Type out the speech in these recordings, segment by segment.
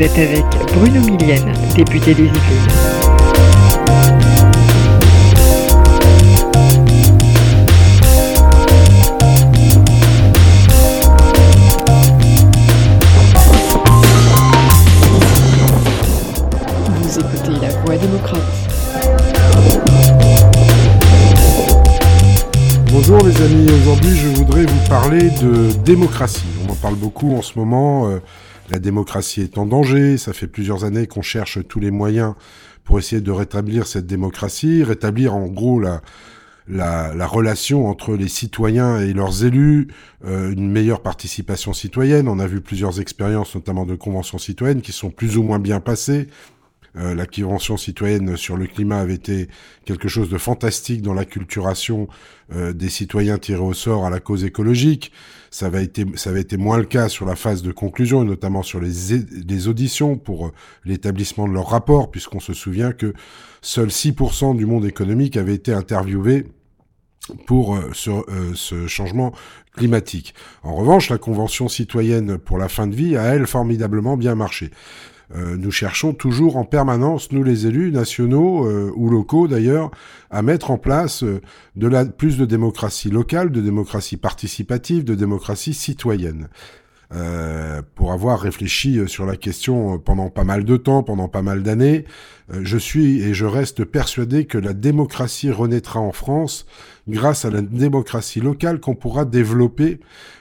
Vous êtes avec Bruno Millienne, député des Yvelines. Vous écoutez La Voix démocrate. Bonjour les amis, aujourd'hui je voudrais vous parler de démocratie. On en parle beaucoup en ce moment, euh, la démocratie est en danger, ça fait plusieurs années qu'on cherche tous les moyens pour essayer de rétablir cette démocratie, rétablir en gros la, la, la relation entre les citoyens et leurs élus, euh, une meilleure participation citoyenne. On a vu plusieurs expériences, notamment de conventions citoyennes, qui sont plus ou moins bien passées. Euh, la convention citoyenne sur le climat avait été quelque chose de fantastique dans l'acculturation euh, des citoyens tirés au sort à la cause écologique. Ça avait été, ça avait été moins le cas sur la phase de conclusion, et notamment sur les, les auditions pour euh, l'établissement de leur rapport, puisqu'on se souvient que seuls 6% du monde économique avait été interviewé pour euh, ce, ce, changement climatique. En revanche, la Convention citoyenne pour la fin de vie a, elle, formidablement bien marché. Euh, nous cherchons toujours en permanence, nous les élus nationaux euh, ou locaux d'ailleurs, à mettre en place euh, plus de démocratie locale, de démocratie participative, de démocratie citoyenne. Euh, pour avoir réfléchi sur la question pendant pas mal de temps, pendant pas mal d'années, je suis et je reste persuadé que la démocratie renaîtra en France grâce à la démocratie locale qu'on pourra développer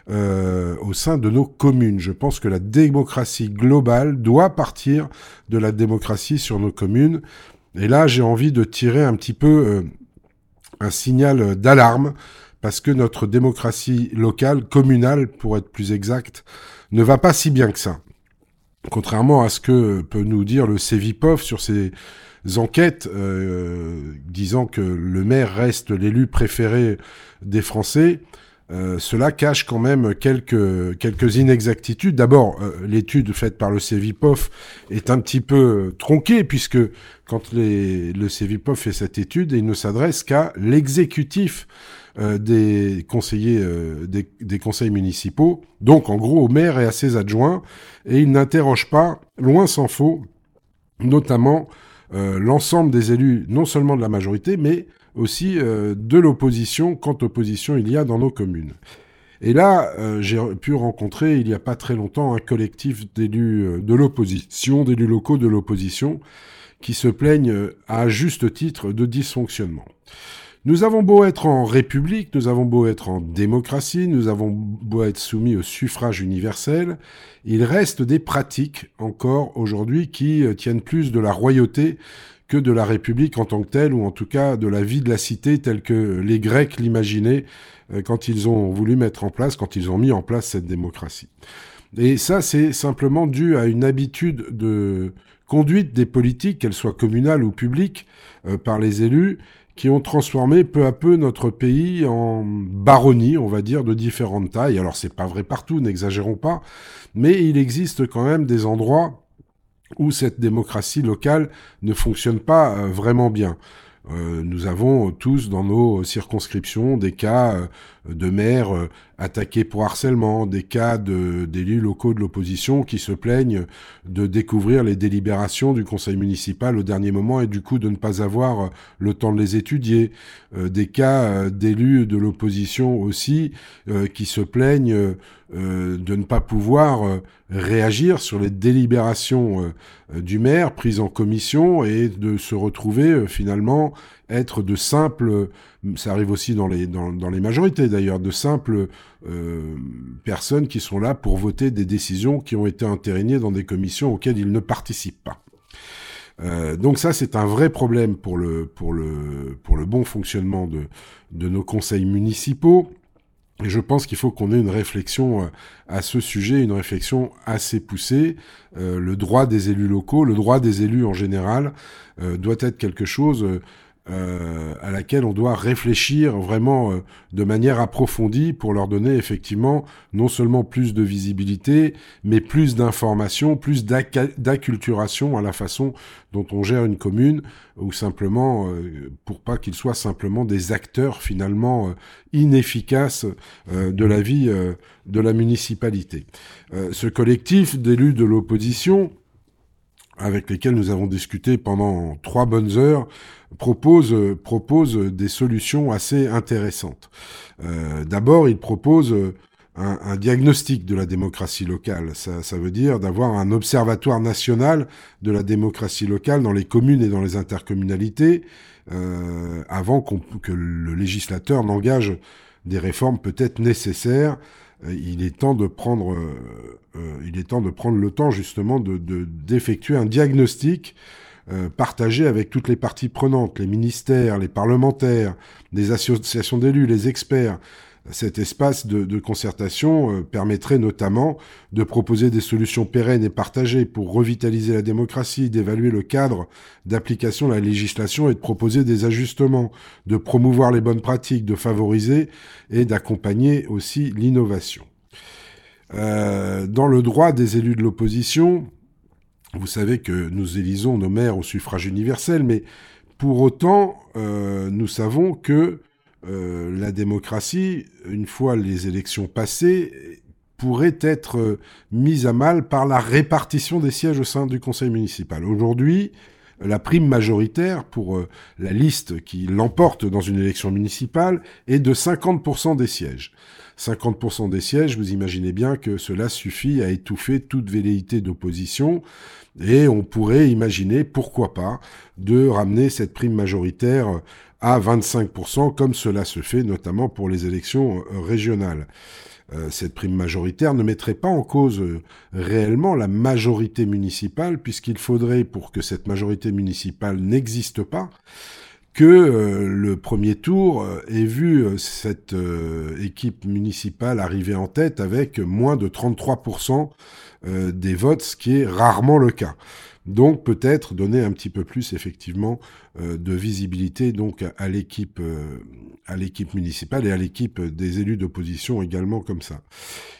euh, au sein de nos communes. Je pense que la démocratie globale doit partir de la démocratie sur nos communes. Et là, j'ai envie de tirer un petit peu euh, un signal d'alarme parce que notre démocratie locale, communale pour être plus exact, ne va pas si bien que ça. Contrairement à ce que peut nous dire le CEVIPOF sur ses enquêtes euh, disant que le maire reste l'élu préféré des Français, euh, cela cache quand même quelques, quelques inexactitudes. D'abord, euh, l'étude faite par le CEVIPOF est un petit peu tronquée, puisque quand les, le CEVIPOF fait cette étude, il ne s'adresse qu'à l'exécutif des conseillers euh, des, conseils municipaux, donc en gros au maire et à ses adjoints, et il n'interroge pas, loin s'en faut, notamment euh, l'ensemble des élus, non seulement de la majorité, mais aussi euh, de l'opposition, quand opposition il y a dans nos communes. Et là, euh, j'ai pu rencontrer il n'y a pas très longtemps un collectif d'élus de l'opposition, d'élus locaux de l'opposition, qui se plaignent à juste titre de dysfonctionnement. Nous avons beau être en république, nous avons beau être en démocratie, nous avons beau être soumis au suffrage universel, il reste des pratiques encore aujourd'hui qui tiennent plus de la royauté que de la République en tant que telle, ou en tout cas de la vie de la cité telle que les Grecs l'imaginaient quand ils ont voulu mettre en place, quand ils ont mis en place cette démocratie. Et ça, c'est simplement dû à une habitude de conduite des politiques, qu'elles soient communales ou publiques, euh, par les élus, qui ont transformé peu à peu notre pays en baronnie, on va dire, de différentes tailles. Alors c'est pas vrai partout, n'exagérons pas, mais il existe quand même des endroits où cette démocratie locale ne fonctionne pas euh, vraiment bien. Euh, nous avons tous dans nos circonscriptions des cas euh, de maires attaqués pour harcèlement, des cas d'élus locaux de l'opposition qui se plaignent de découvrir les délibérations du conseil municipal au dernier moment et du coup de ne pas avoir euh, le temps de les étudier, euh, des cas d'élus de l'opposition aussi qui se plaignent de ne pas pouvoir réagir sur les délibérations du maire prises en commission et de se retrouver finalement être de simples, ça arrive aussi dans les, dans, dans les majorités d'ailleurs, de simples euh, personnes qui sont là pour voter des décisions qui ont été entérinées dans des commissions auxquelles ils ne participent pas. Euh, donc ça, c'est un vrai problème pour le, pour le, pour le bon fonctionnement de, de nos conseils municipaux. Et je pense qu'il faut qu'on ait une réflexion euh, à ce sujet, une réflexion assez poussée. Le droit des élus locaux, le droit des élus en général, doit être quelque chose euh, à laquelle on doit réfléchir vraiment euh, de manière approfondie pour leur donner effectivement non seulement plus de visibilité, mais plus d'informations, plus d'acculturation à la façon dont on gère une commune, ou simplement euh, pour pas qu'ils soient simplement des acteurs finalement euh, inefficaces de la vie de la municipalité. ce collectif d'élus de l'opposition avec lesquels nous avons discuté pendant trois bonnes heures, propose, propose des solutions assez intéressantes. Euh, D'abord, il propose un, diagnostic de la démocratie locale. Ça, ça veut dire d'avoir un observatoire national de la démocratie locale dans les communes et dans les intercommunalités, euh, avant que le législateur n'engage des réformes peut-être nécessaires. Euh, il est temps de prendre, euh, euh, il est temps de prendre le temps justement de d'effectuer un diagnostic partagé avec toutes les parties prenantes, les ministères, les parlementaires, les associations d'élus, les experts, cet espace de, concertation euh, permettrait notamment de proposer des solutions pérennes et partagées pour revitaliser la démocratie, d'évaluer le cadre d'application de la législation et de proposer des ajustements, de promouvoir les bonnes pratiques, de favoriser et d'accompagner aussi l'innovation. Euh, dans le droit des élus de l'opposition, vous savez que nous élisons nos maires au suffrage universel, mais pour autant, euh, nous savons que euh, la démocratie, une fois les élections passées, pourrait être euh, mise à mal par la répartition des sièges au sein du conseil municipal. Aujourd'hui, la prime majoritaire pour euh, la liste qui l'emporte dans une élection municipale est de 50% des sièges. 50% des sièges, vous imaginez bien que cela suffit à étouffer toute velléité d'opposition et on pourrait imaginer, pourquoi pas, de ramener cette prime majoritaire à 25%, comme cela se fait notamment pour les élections euh, régionales. Euh, cette prime majoritaire ne mettrait pas en cause euh, réellement la majorité municipale, puisqu'il faudrait, pour que cette majorité municipale n'existe pas, que le premier tour ait vu cette équipe municipale arriver en tête avec moins de 33% des votes, ce qui est rarement le cas. Donc peut-être donner un petit peu plus effectivement euh, de visibilité donc à, l'équipe euh, à l'équipe municipale et à l'équipe des élus d'opposition également comme ça.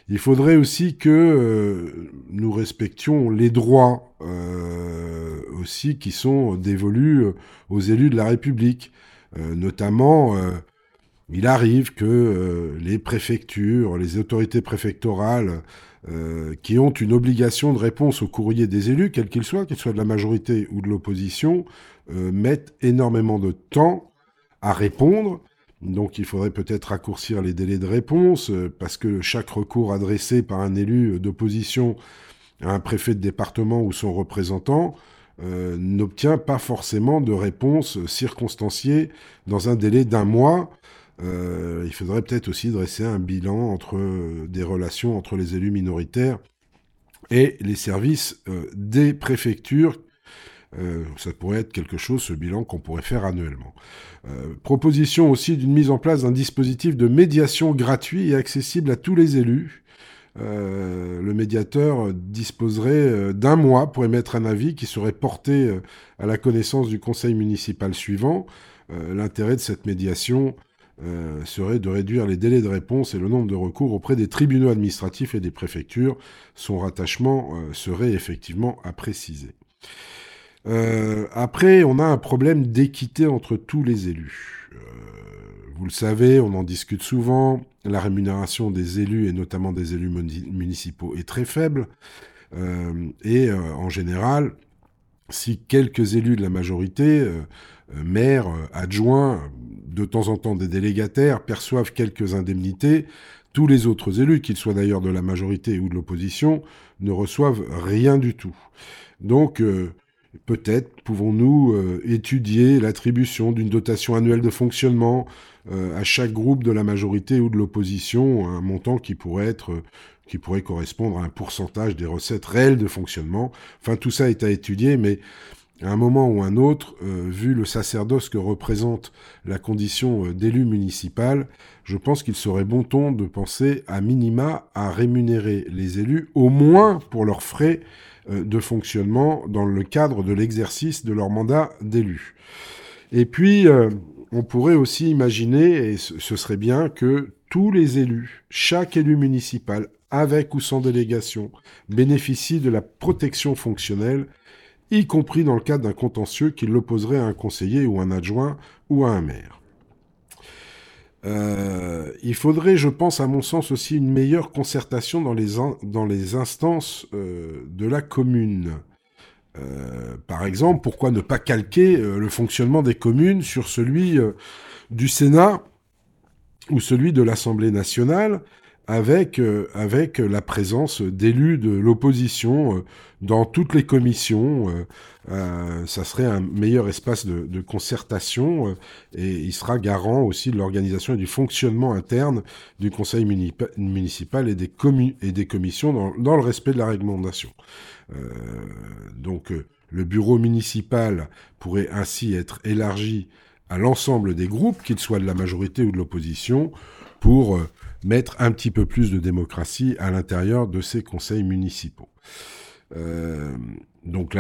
Il faudrait aussi que euh, nous respections les droits aussi qui sont dévolus aux élus de la République, notamment il arrive que les préfectures, les autorités préfectorales euh, qui ont une obligation de réponse au courrier des élus, quel qu'il soit, qu'ils soient de la majorité ou de l'opposition, euh, mettent énormément de temps à répondre. Donc il faudrait peut-être raccourcir les délais de réponse, euh, parce que chaque recours adressé par un élu d'opposition à un préfet de département ou son représentant n'obtient pas forcément de réponse circonstanciée dans un délai d'un mois. Euh, il faudrait peut-être aussi dresser un bilan entre euh, des relations entre les élus minoritaires et les services euh, des préfectures. ça pourrait être quelque chose, ce bilan qu'on pourrait faire annuellement. proposition aussi d'une mise en place d'un dispositif de médiation gratuit et accessible à tous les élus. le médiateur disposerait d'un mois pour émettre un avis qui serait porté à la connaissance du conseil municipal suivant. L'intérêt de cette médiation euh, serait de réduire les délais de réponse et le nombre de recours auprès des tribunaux administratifs et des préfectures. Son rattachement euh, serait effectivement à préciser. Euh, après, on a un problème d'équité entre tous les élus. vous le savez, on en discute souvent. La rémunération des élus, et notamment des élus municipaux, est très faible. et en général, si quelques élus de la majorité, maires, adjoints, de temps en temps des délégataires perçoivent quelques indemnités, tous les autres élus, qu'ils soient d'ailleurs de la majorité ou de l'opposition, ne reçoivent rien du tout. Donc, euh, peut-être pouvons-nous euh, étudier l'attribution d'une dotation annuelle de fonctionnement euh, à chaque groupe de la majorité ou de l'opposition, un montant qui pourrait être qui pourrait correspondre à un pourcentage des recettes réelles de fonctionnement. Enfin, tout ça est à étudier, mais à un moment ou un autre, euh, vu le sacerdoce que représente la condition euh, d'élu municipal, je pense qu'il serait bon ton de penser à minima à rémunérer les élus, au moins pour leurs frais euh, de fonctionnement dans le cadre de l'exercice de leur mandat d'élu. Et puis, on pourrait aussi imaginer, et ce serait bien, que tous les élus, chaque élu municipal, avec ou sans délégation, bénéficient de la protection fonctionnelle y compris dans le cadre d'un contentieux qui l'opposerait à un conseiller ou un adjoint ou à un maire. Euh, il faudrait, je pense, à mon sens aussi une meilleure concertation dans les, instances euh, de la commune. par exemple, pourquoi ne pas calquer le fonctionnement des communes sur celui du Sénat ou celui de l'Assemblée nationale avec, euh, avec la présence d'élus de l'opposition euh, dans toutes les commissions. Euh, ça serait un meilleur espace de, de concertation et il sera garant aussi de l'organisation et du fonctionnement interne du conseil municipal et des, et des commissions dans, dans, le respect de la réglementation. donc le bureau municipal pourrait ainsi être élargi à l'ensemble des groupes, qu'ils soient de la majorité ou de l'opposition, pour mettre un petit peu plus de démocratie à l'intérieur de ces conseils municipaux. Euh, donc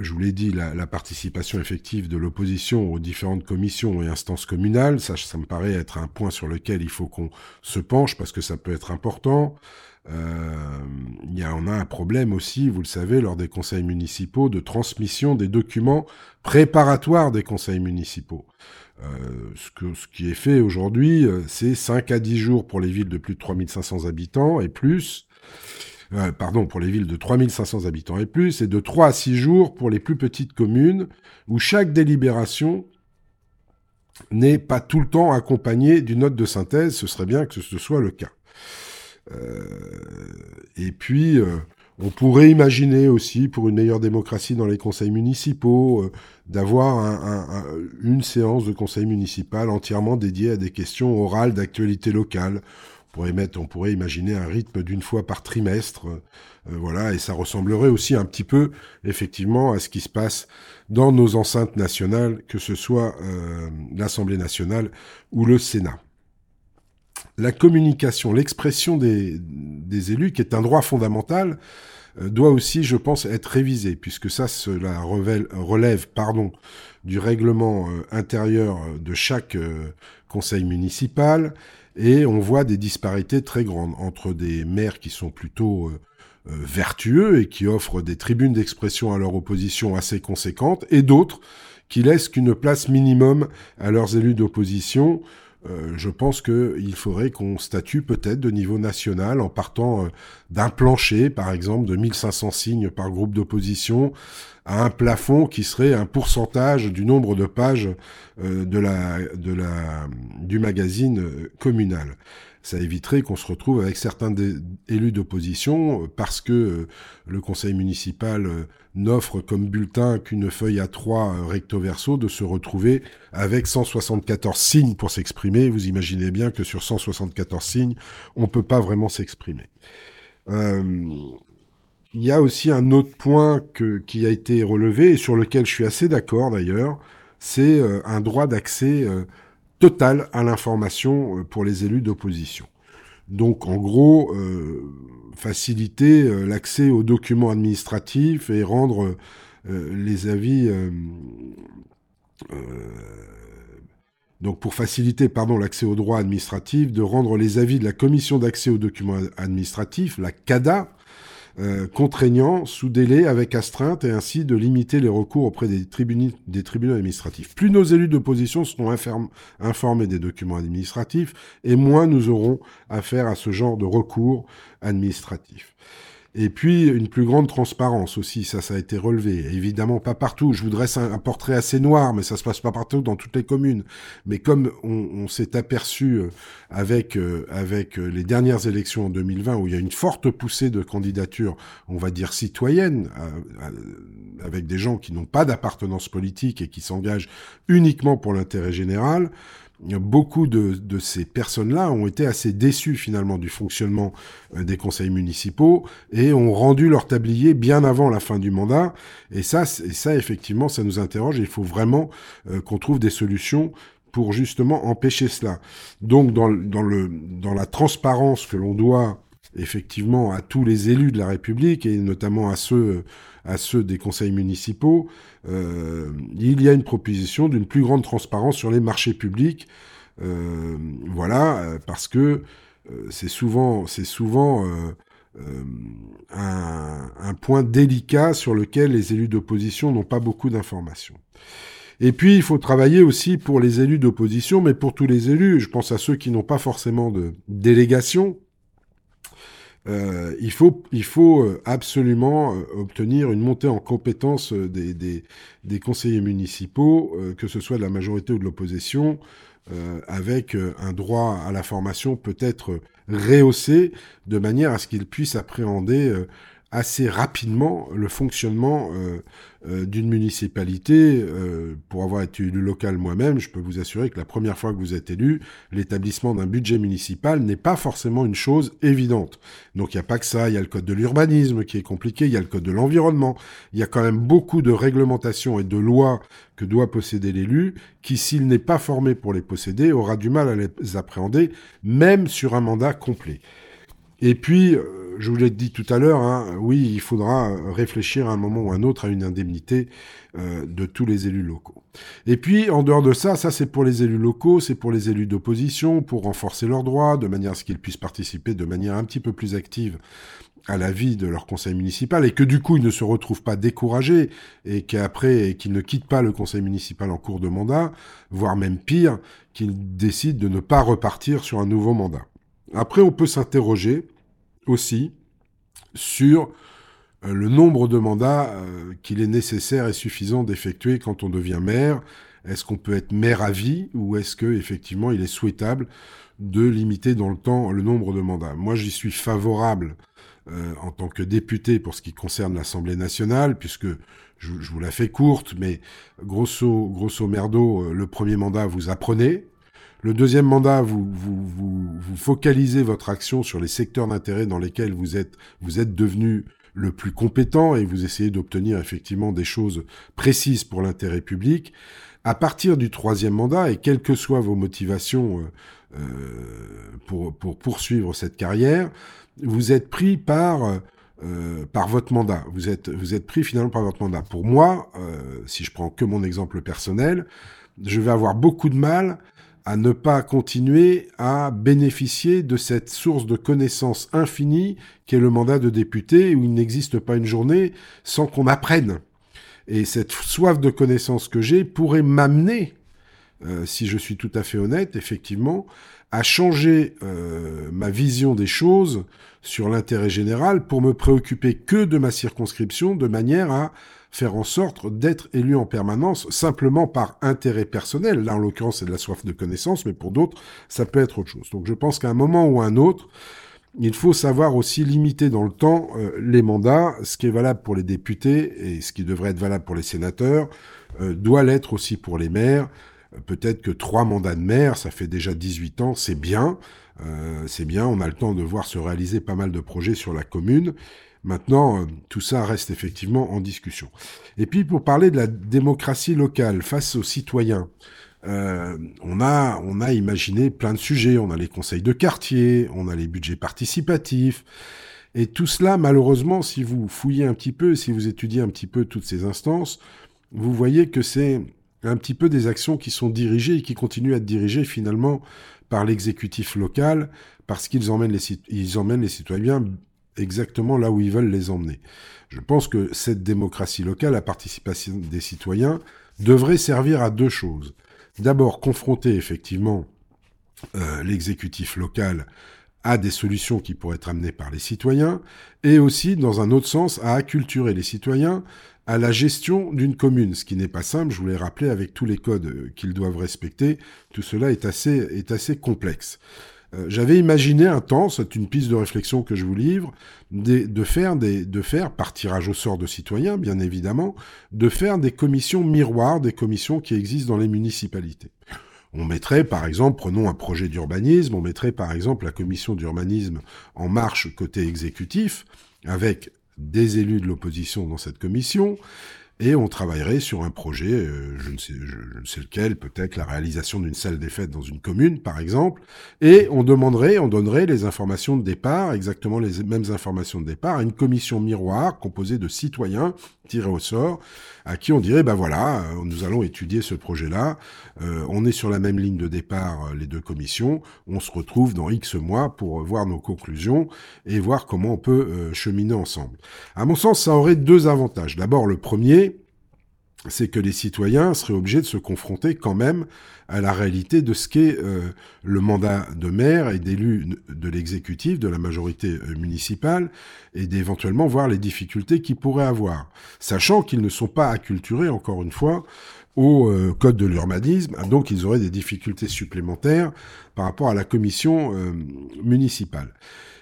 je vous l'ai dit, la, participation effective de l'opposition aux différentes commissions et instances communales, ça, me paraît être un point sur lequel il faut qu'on se penche parce que ça peut être important. Euh, y a, on a un problème aussi, vous le savez, lors des conseils municipaux, de transmission des documents préparatoires des conseils municipaux. Euh, ce, qui est fait aujourd'hui, euh, c'est 5 à 10 jours pour les villes de plus de 3500 habitants et plus. Euh, pardon, pour les villes de 3500 habitants et plus, et de 3 à 6 jours pour les plus petites communes, où chaque délibération n'est pas tout le temps accompagnée d'une note de synthèse, ce serait bien que ce soit le cas. Et puis, on pourrait imaginer aussi, pour une meilleure démocratie dans les conseils municipaux, euh, d'avoir un, une séance de conseil municipal entièrement dédiée à des questions orales d'actualité locale. On pourrait, imaginer un rythme d'une fois par trimestre, euh, voilà, et ça ressemblerait aussi un petit peu, effectivement, à ce qui se passe dans nos enceintes nationales, que ce soit euh, l'Assemblée nationale ou le Sénat la communication, l'expression des, élus, qui est un droit fondamental, euh, doit aussi, je pense, être révisé, puisque ça, cela relève, pardon, du règlement euh, intérieur de chaque euh, conseil municipal, et on voit des disparités très grandes entre des maires qui sont plutôt vertueux et qui offrent des tribunes d'expression à leur opposition assez conséquentes, et d'autres qui laissent qu'une place minimum à leurs élus d'opposition, euh, je pense qu'il faudrait qu'on statue peut-être de niveau national en partant euh, d'un plancher, par exemple, de 1500 signes par groupe d'opposition, à un plafond qui serait un pourcentage du nombre de pages euh, du magazine communal. Ça éviterait qu'on se retrouve avec certains élus d'opposition parce que le conseil municipal n'offre comme bulletin qu'une feuille à trois recto verso de se retrouver avec 174 signes pour s'exprimer. Vous imaginez bien que sur 174 signes, on ne peut pas vraiment s'exprimer. il y a aussi un autre point qui a été relevé et sur lequel je suis assez d'accord d'ailleurs, c'est un droit d'accès Total à l'information euh, pour les élus d'opposition. Donc en gros, euh, faciliter euh, l'accès aux documents administratifs et rendre les avis... donc pour faciliter pardon l'accès aux droits administratifs, de rendre les avis de la commission d'accès aux documents administratifs, la CADA, euh, contraignant sous délai avec astreinte et ainsi de limiter les recours auprès des, tribunaux, des tribunaux administratifs. Plus nos élus d'opposition seront informés des documents administratifs et moins nous aurons affaire à ce genre de recours administratifs. Et puis une plus grande transparence aussi, ça, ça a été relevé. Évidemment, pas partout. Je voudrais un, portrait assez noir, mais ça se passe pas partout dans toutes les communes. Mais comme on, s'est aperçu euh, avec euh, avec euh, les dernières élections en 2020, où il y a une forte poussée de candidatures, on va dire citoyennes, avec des gens qui n'ont pas d'appartenance politique et qui s'engagent uniquement pour l'intérêt général, beaucoup de, de ces personnes-là ont été assez déçues finalement du fonctionnement euh, des conseils municipaux et ont rendu leur tablier bien avant la fin du mandat. Et ça, et ça effectivement, ça nous interroge. Il faut vraiment euh, qu'on trouve des solutions pour justement empêcher cela. Donc dans, dans, le, dans la transparence que l'on doit effectivement à tous les élus de la République et notamment à ceux à ceux des conseils municipaux, euh, il y a une proposition d'une plus grande transparence sur les marchés publics. Euh, voilà, euh, parce que c'est souvent, c'est souvent un, un, point délicat sur lequel les élus d'opposition n'ont pas beaucoup d'informations. Et puis, il faut travailler aussi pour les élus d'opposition, mais pour tous les élus. Je pense à ceux qui n'ont pas forcément de délégation euh, il faut, il faut euh, absolument euh, obtenir une montée en compétence des, des, des conseillers municipaux, que ce soit de la majorité ou de l'opposition, avec un droit à la formation peut-être rehaussé, de manière à ce qu'ils puissent appréhender assez rapidement le fonctionnement euh, euh, d'une municipalité. Euh, pour avoir été élu local moi-même, je peux vous assurer que la première fois que vous êtes élu, l'établissement d'un budget municipal n'est pas forcément une chose évidente. Donc il n'y a pas que ça, il y a le code de l'urbanisme qui est compliqué, il y a le code de l'environnement, il y a quand même beaucoup de réglementations et de lois que doit posséder l'élu, qui s'il n'est pas formé pour les posséder, aura du mal à les appréhender, même sur un mandat complet. Et puis, je vous l'ai dit tout à l'heure, hein, oui, il faudra réfléchir à un moment ou un autre à une indemnité euh, de tous les élus locaux. Et puis, en dehors de ça, ça c'est pour les élus locaux, c'est pour les élus d'opposition, pour renforcer leurs droits, de manière à ce qu'ils puissent participer de manière un petit peu plus active à la vie de leur conseil municipal et que du coup ils ne se retrouvent pas découragés et qu'après qu'ils ne quittent pas le conseil municipal en cours de mandat, voire même pire, qu'ils décident de ne pas repartir sur un nouveau mandat. Après, on peut s'interroger aussi sur euh, le nombre de mandats euh, qu'il est nécessaire et suffisant d'effectuer quand on devient maire. Est-ce qu'on peut être maire à vie ou est-ce que effectivement il est souhaitable de limiter dans le temps le nombre de mandats? Moi, j'y suis favorable euh, en tant que député pour ce qui concerne l'Assemblée nationale, puisque je, vous la fais courte, mais grosso grosso merdo, le premier mandat vous apprenez, le deuxième mandat, vous, vous, vous, vous focalisez votre action sur les secteurs d'intérêt dans lesquels vous êtes, vous êtes devenu le plus compétent et vous essayez d'obtenir effectivement des choses précises pour l'intérêt public. À partir du troisième mandat, et quelles que soient vos motivations euh, euh pour, pour poursuivre cette carrière, vous êtes pris par euh, par votre mandat. Vous êtes, vous êtes pris finalement par votre mandat. Pour moi, euh, si je prends que mon exemple personnel, je vais avoir beaucoup de mal à ne pas continuer à bénéficier de cette source de connaissances infinie qu'est le mandat de député, où il n'existe pas une journée sans qu'on apprenne. Et cette soif de connaissances que j'ai pourrait m'amener, euh, si je suis tout à fait honnête, effectivement, à changer euh, ma vision des choses sur l'intérêt général pour me préoccuper que de ma circonscription de manière à faire en sorte d'être élu en permanence simplement par intérêt personnel. Là, en l'occurrence, c'est de la soif de connaissance, mais pour d'autres, ça peut être autre chose. Donc je pense qu'à un moment ou à un autre, il faut savoir aussi limiter dans le temps euh, les mandats. Ce qui est valable pour les députés et ce qui devrait être valable pour les sénateurs euh, doit l'être aussi pour les maires. Euh, peut-être que trois mandats de maire, ça fait déjà 18 ans, c'est bien. c'est bien, on a le temps de voir se réaliser pas mal de projets sur la commune. Maintenant, euh, tout ça reste effectivement en discussion. Et puis pour parler de la démocratie locale face aux citoyens, euh, on a on a imaginé plein de sujets. On a les conseils de quartier, on a les budgets participatifs. Et tout cela, malheureusement, si vous fouillez un petit peu, si vous étudiez un petit peu toutes ces instances, vous voyez que c'est un petit peu des actions qui sont dirigées et qui continuent à être dirigées finalement par l'exécutif local parce qu'ils emmènent les, ils emmènent les citoyens exactement là où ils veulent les emmener. Je pense que cette démocratie locale, la participation des citoyens, devrait servir à deux choses. D'abord, confronter effectivement euh, l'exécutif local à des solutions qui pourraient être amenées par les citoyens, et aussi, dans un autre sens, à acculturer les citoyens à la gestion d'une commune, ce qui n'est pas simple, je vous l'ai rappelé, avec tous les codes euh, qu'ils doivent respecter, tout cela est assez, est assez complexe. Euh, j'avais imaginé un temps, c'est une piste de réflexion que je vous livre, de, faire des, de faire, par tirage au sort de citoyens, bien évidemment, de faire des commissions miroirs, des commissions qui existent dans les municipalités. On mettrait, par exemple, prenons un projet d'urbanisme, on mettrait, par exemple, la commission d'urbanisme en marche côté exécutif, avec des élus de l'opposition dans cette commission, et on travaillerait sur un projet, euh, je, ne sais, je, ne sais lequel, peut-être la réalisation d'une salle des fêtes dans une commune, par exemple, et on demanderait, on donnerait les informations de départ, exactement les mêmes informations de départ, à une commission miroir composée de citoyens tirés au sort, à qui on dirait, ben voilà, euh, nous allons étudier ce projet-là, euh, on est sur la même ligne de départ, les deux commissions, on se retrouve dans X mois pour voir nos conclusions et voir comment on peut cheminer ensemble. À mon sens, ça aurait deux avantages. D'abord, le premier, c'est que les citoyens seraient obligés de se confronter quand même à la réalité de ce qu'est euh, le mandat de maire et d'élu de l'exécutif, de la majorité euh, municipale, et d'éventuellement voir les difficultés qu'ils pourraient avoir, sachant qu'ils ne sont pas acculturés, encore une fois, au euh, code de l'urbanisme, donc ils auraient des difficultés supplémentaires par rapport à la commission municipale.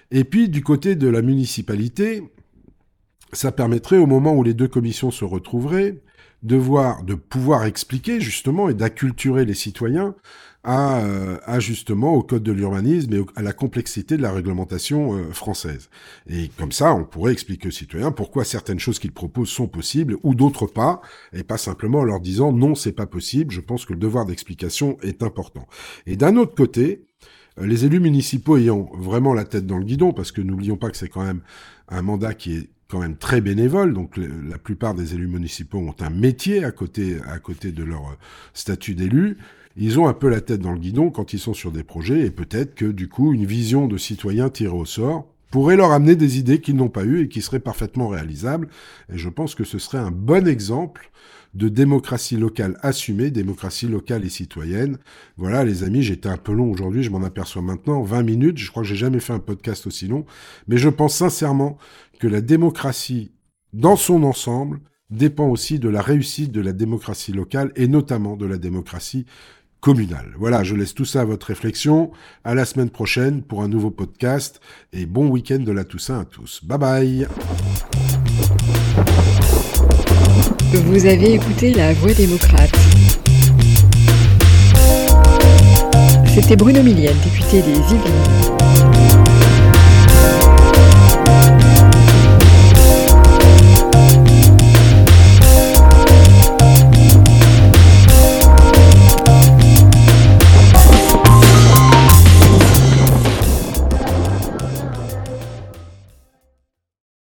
Et puis du côté de la municipalité, ça permettrait, au moment où les deux commissions se retrouveraient, de voir, de pouvoir expliquer justement et d'acculturer les citoyens à, euh, justement au code de l'urbanisme et à la complexité de la réglementation euh, française. Et comme ça, on pourrait expliquer aux citoyens pourquoi certaines choses qu'ils proposent sont possibles ou d'autres pas, et pas simplement en leur disant non, c'est pas possible. Je pense que le devoir d'explication est important. Et d'un autre côté, euh, les élus municipaux ayant vraiment la tête dans le guidon, parce que n'oublions pas que c'est quand même un mandat qui est quand même très bénévole, donc la plupart des élus municipaux ont un métier à côté, à côté de leur euh, statut d'élu. Ils ont un peu la tête dans le guidon quand ils sont sur des projets, et peut-être que du coup, une vision de citoyen tiré au sort pourrait leur amener des idées qu'ils n'ont pas eues et qui seraient parfaitement réalisables. Et je pense que ce serait un bon exemple de démocratie locale assumée, démocratie locale et citoyenne. Voilà, les amis, j'étais un peu long aujourd'hui, je m'en aperçois maintenant, 20 minutes, je crois que j'ai jamais fait un podcast aussi long, mais je pense sincèrement que la démocratie, dans son ensemble, dépend aussi de la réussite de la démocratie locale et notamment de la démocratie communale. Voilà, je laisse tout ça à votre réflexion. À la semaine prochaine pour un nouveau podcast et bon week-end de la Toussaint à tous. Bye bye. Vous avez écouté La Voix démocrate. C'était Bruno Millienne, député des Yvelines.